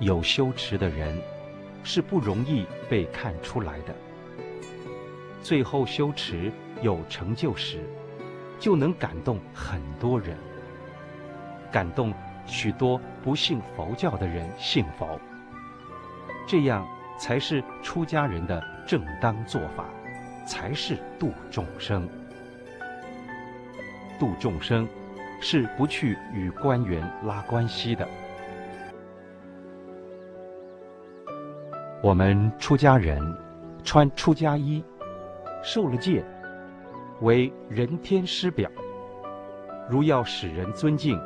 有修持的人是不容易被看出来的。最后修持有成就时，就能感动很多人，感动许多不信佛教的人信佛。这样才是出家人的正当做法，才是度众生。度众生是不去与官员拉关系的。我们出家人穿出家衣，受了戒，为人天师表。如要使人尊敬，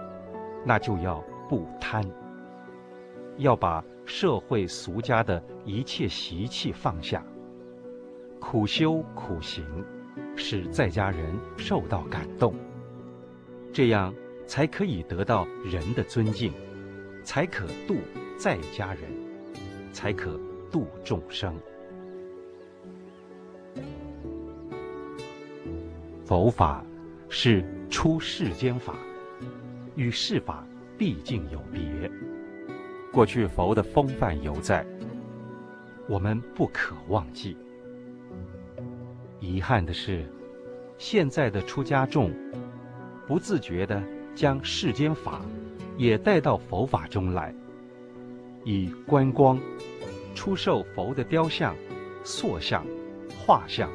那就要不贪，要把社会俗家的一切习气放下，苦修苦行，使在家人受到感动。这样才可以得到人的尊敬，才可度在家人，才可度众生。佛法是出世间法，与世法毕竟有别。过去佛的风范犹在，我们不可忘记。遗憾的是，现在的出家众。不自觉地将世间法也带到佛法中来，以观光、出售佛的雕像、塑像、画像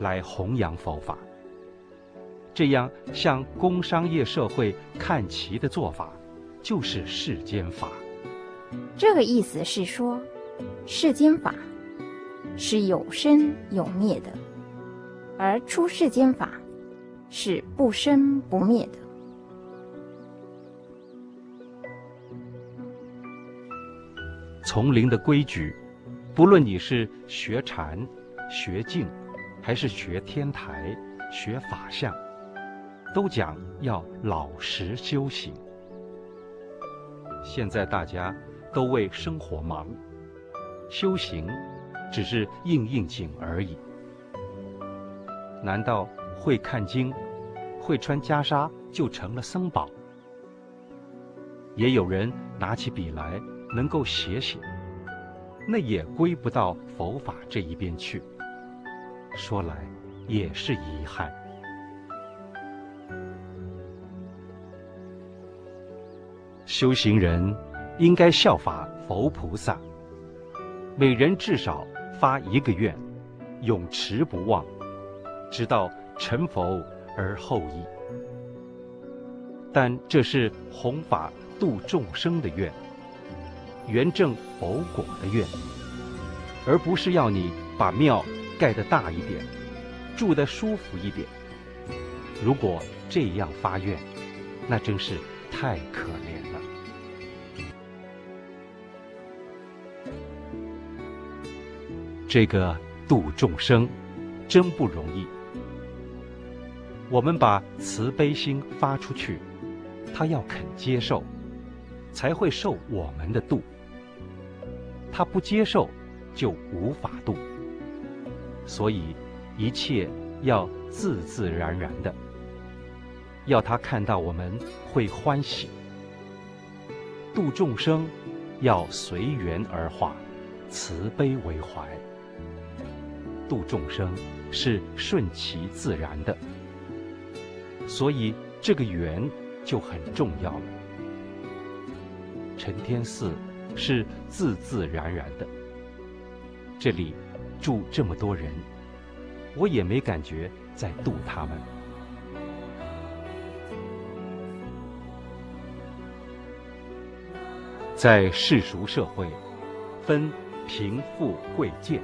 来弘扬佛法。这样向工商业社会看齐的做法，就是世间法。这个意思是说，世间法是有生有灭的，而出世间法。是不生不灭的。丛林的规矩，不论你是学禅、学静，还是学天台、学法相，都讲要老实修行。现在大家都为生活忙，修行只是应应景而已。难道会看经？会穿袈裟就成了僧宝，也有人拿起笔来能够写写，那也归不到佛法这一边去。说来也是遗憾。修行人应该效法佛菩萨，每人至少发一个愿，永持不忘，直到成佛。而后已，但这是弘法度众生的愿，圆证佛果的愿，而不是要你把庙盖得大一点，住得舒服一点。如果这样发愿，那真是太可怜了。这个度众生，真不容易。我们把慈悲心发出去，他要肯接受，才会受我们的度。他不接受，就无法度。所以一切要自自然然的，要他看到我们会欢喜。度众生要随缘而化，慈悲为怀。度众生是顺其自然的。所以这个缘就很重要了。承天寺是自自然然的，这里住这么多人，我也没感觉在度他们。在世俗社会，分贫富贵贱，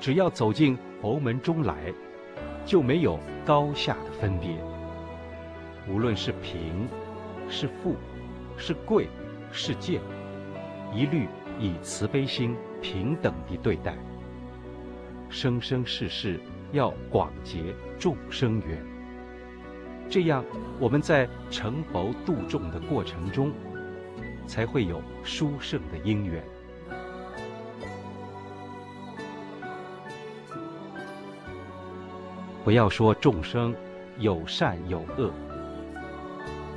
只要走进佛门中来。就没有高下的分别。无论是贫，是富，是贵，是贱，一律以慈悲心平等地对待。生生世世要广结众生缘，这样我们在成佛度众的过程中，才会有殊胜的因缘。不要说众生有善有恶，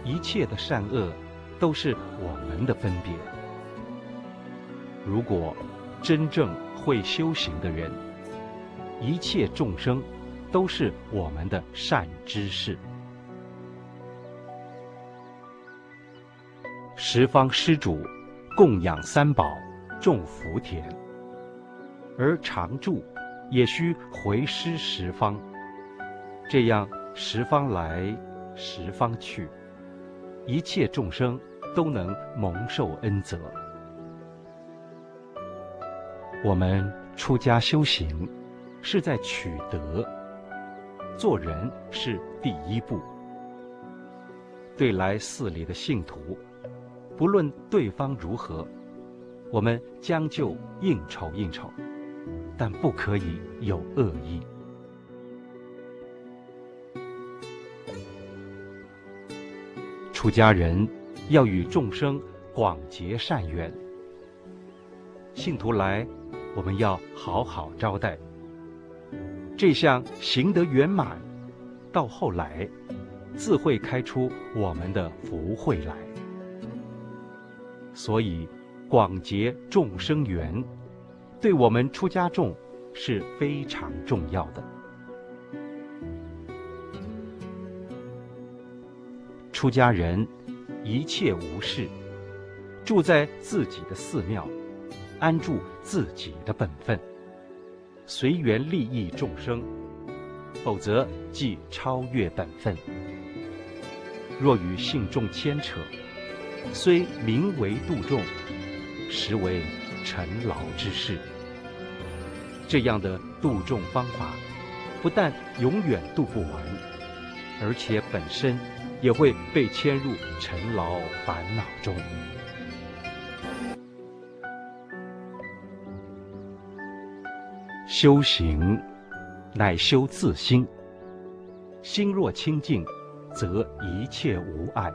一切的善恶都是我们的分别。如果真正会修行的人，一切众生都是我们的善知识。十方施主供养三宝，种福田，而常住也需回施十方，这样十方来，十方去，一切众生都能蒙受恩泽。我们出家修行，是在取得，做人是第一步。对来寺里的信徒。不论对方如何，我们将就应酬应酬，但不可以有恶意。出家人要与众生广结善缘，信徒来，我们要好好招待。这项行得圆满，到后来自会开出我们的福慧来。所以，广结众生缘，对我们出家众是非常重要的。出家人一切无事，住在自己的寺庙，安住自己的本分，随缘利益众生，否则即超越本分。若与信众牵扯，虽名为度众，实为尘劳之事。这样的度众方法，不但永远度不完，而且本身也会被牵入尘劳烦恼中。修行乃修自心，心若清净，则一切无碍。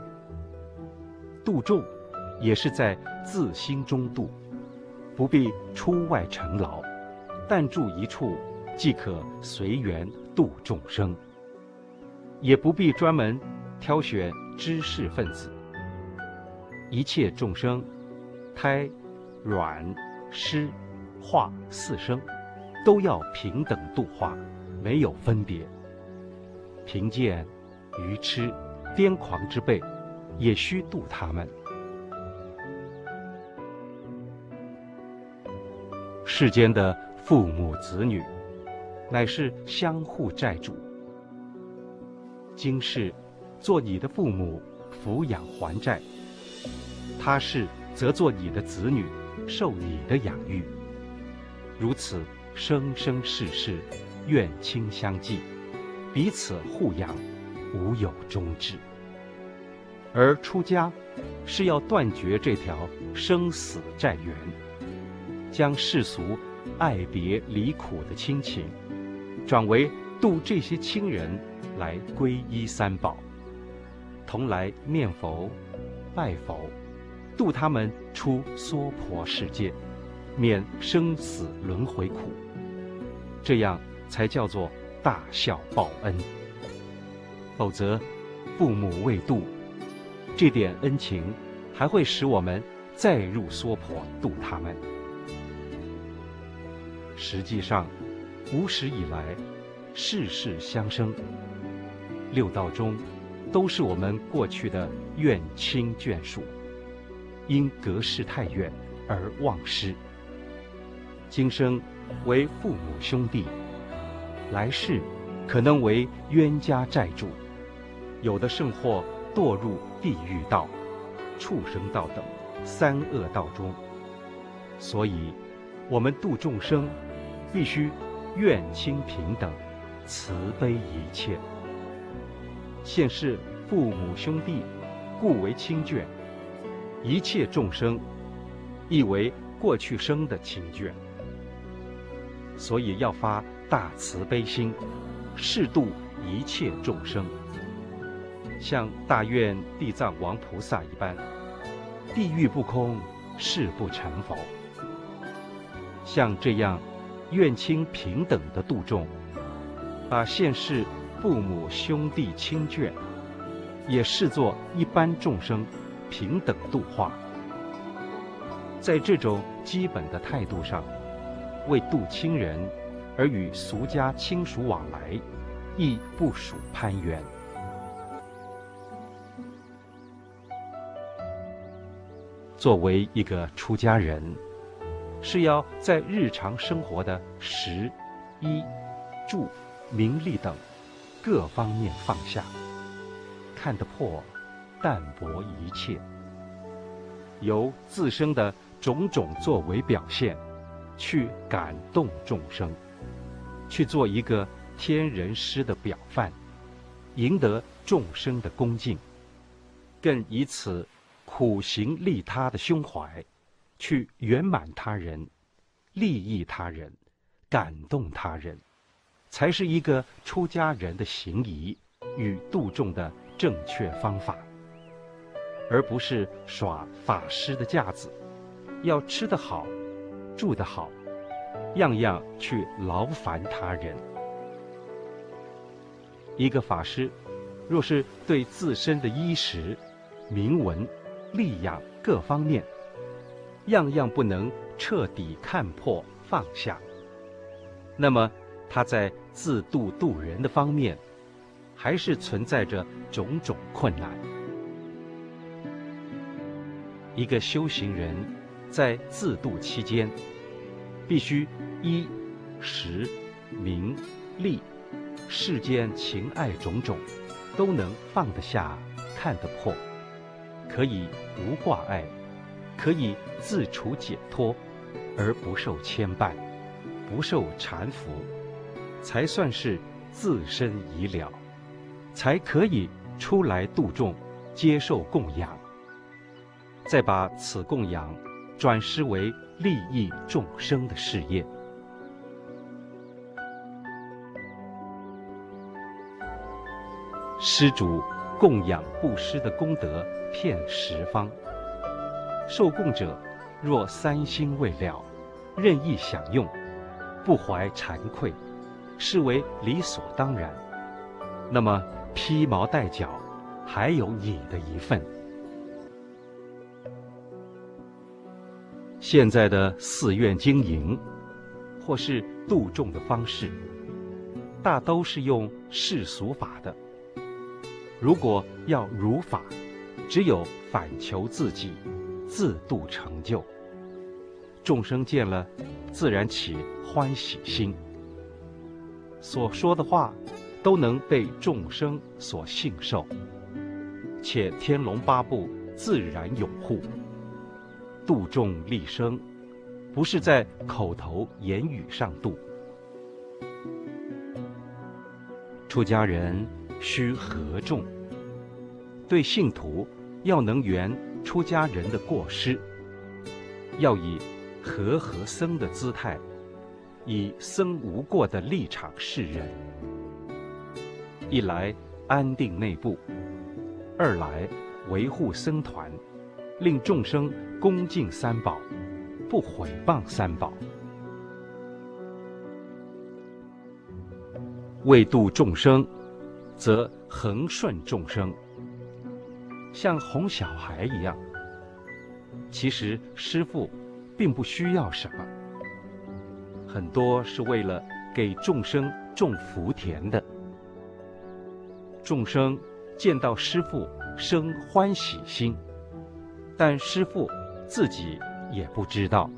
度众，也是在自心中度，不必出外尘劳，但住一处，即可随缘度众生。也不必专门挑选知识分子，一切众生，胎、卵、湿、化四生，都要平等度化，没有分别。贫贱、愚痴、癫狂之辈。也须度他们。世间的父母子女，乃是相互债主。今世做你的父母，抚养还债；他世则做你的子女，受你的养育。如此生生世世，愿亲相继，彼此护养，无有终止。而出家，是要断绝这条生死债缘，将世俗爱别离苦的亲情，转为度这些亲人来皈依三宝，同来念佛、拜佛，度他们出娑婆世界，免生死轮回苦。这样才叫做大孝报恩。否则，父母未度。这点恩情，还会使我们再入娑婆度他们。实际上，无始以来，世世相生，六道中，都是我们过去的怨亲眷属，因隔世太远而忘失。今生为父母兄弟，来世可能为冤家债主，有的甚或。堕入地狱道、畜生道等三恶道中，所以，我们度众生，必须愿亲平等，慈悲一切。现世父母兄弟，故为亲眷；一切众生，亦为过去生的亲眷。所以要发大慈悲心，誓度一切众生。像大愿地藏王菩萨一般，地狱不空，誓不成佛。像这样愿亲平等的度众，把现世父母兄弟亲眷，也视作一般众生平等度化。在这种基本的态度上，为度亲人而与俗家亲属往来，亦不属攀缘。作为一个出家人，是要在日常生活的食、衣、住、名利等各方面放下，看得破，淡泊一切，由自身的种种作为表现，去感动众生，去做一个天人师的表范，赢得众生的恭敬，更以此。苦行利他的胸怀，去圆满他人、利益他人、感动他人，才是一个出家人的行仪与度众的正确方法，而不是耍法师的架子，要吃得好、住得好，样样去劳烦他人。一个法师，若是对自身的衣食、名闻，利养各方面，样样不能彻底看破放下，那么他在自度度人的方面，还是存在着种种困难。一个修行人在自度期间，必须衣食名利世间情爱种种，都能放得下，看得破。可以无挂碍，可以自处解脱，而不受牵绊，不受缠缚，才算是自身已了，才可以出来度众，接受供养，再把此供养转施为利益众生的事业。施主供养布施的功德。遍十方，受供者若三心未了，任意享用，不怀惭愧，视为理所当然，那么披毛戴角，还有你的一份。现在的寺院经营，或是度众的方式，大都是用世俗法的。如果要如法，只有反求自己，自度成就。众生见了，自然起欢喜心。所说的话，都能被众生所信受，且天龙八部自然拥护。度众利生，不是在口头言语上度。出家人须和众，对信徒。要能圆出家人的过失，要以和合僧的姿态，以僧无过的立场示人。一来安定内部，二来维护僧团，令众生恭敬三宝，不毁谤三宝。为度众生，则恒顺众生。像哄小孩一样，其实师父并不需要什么，很多是为了给众生种福田的。众生见到师父生欢喜心，但师父自己也不知道。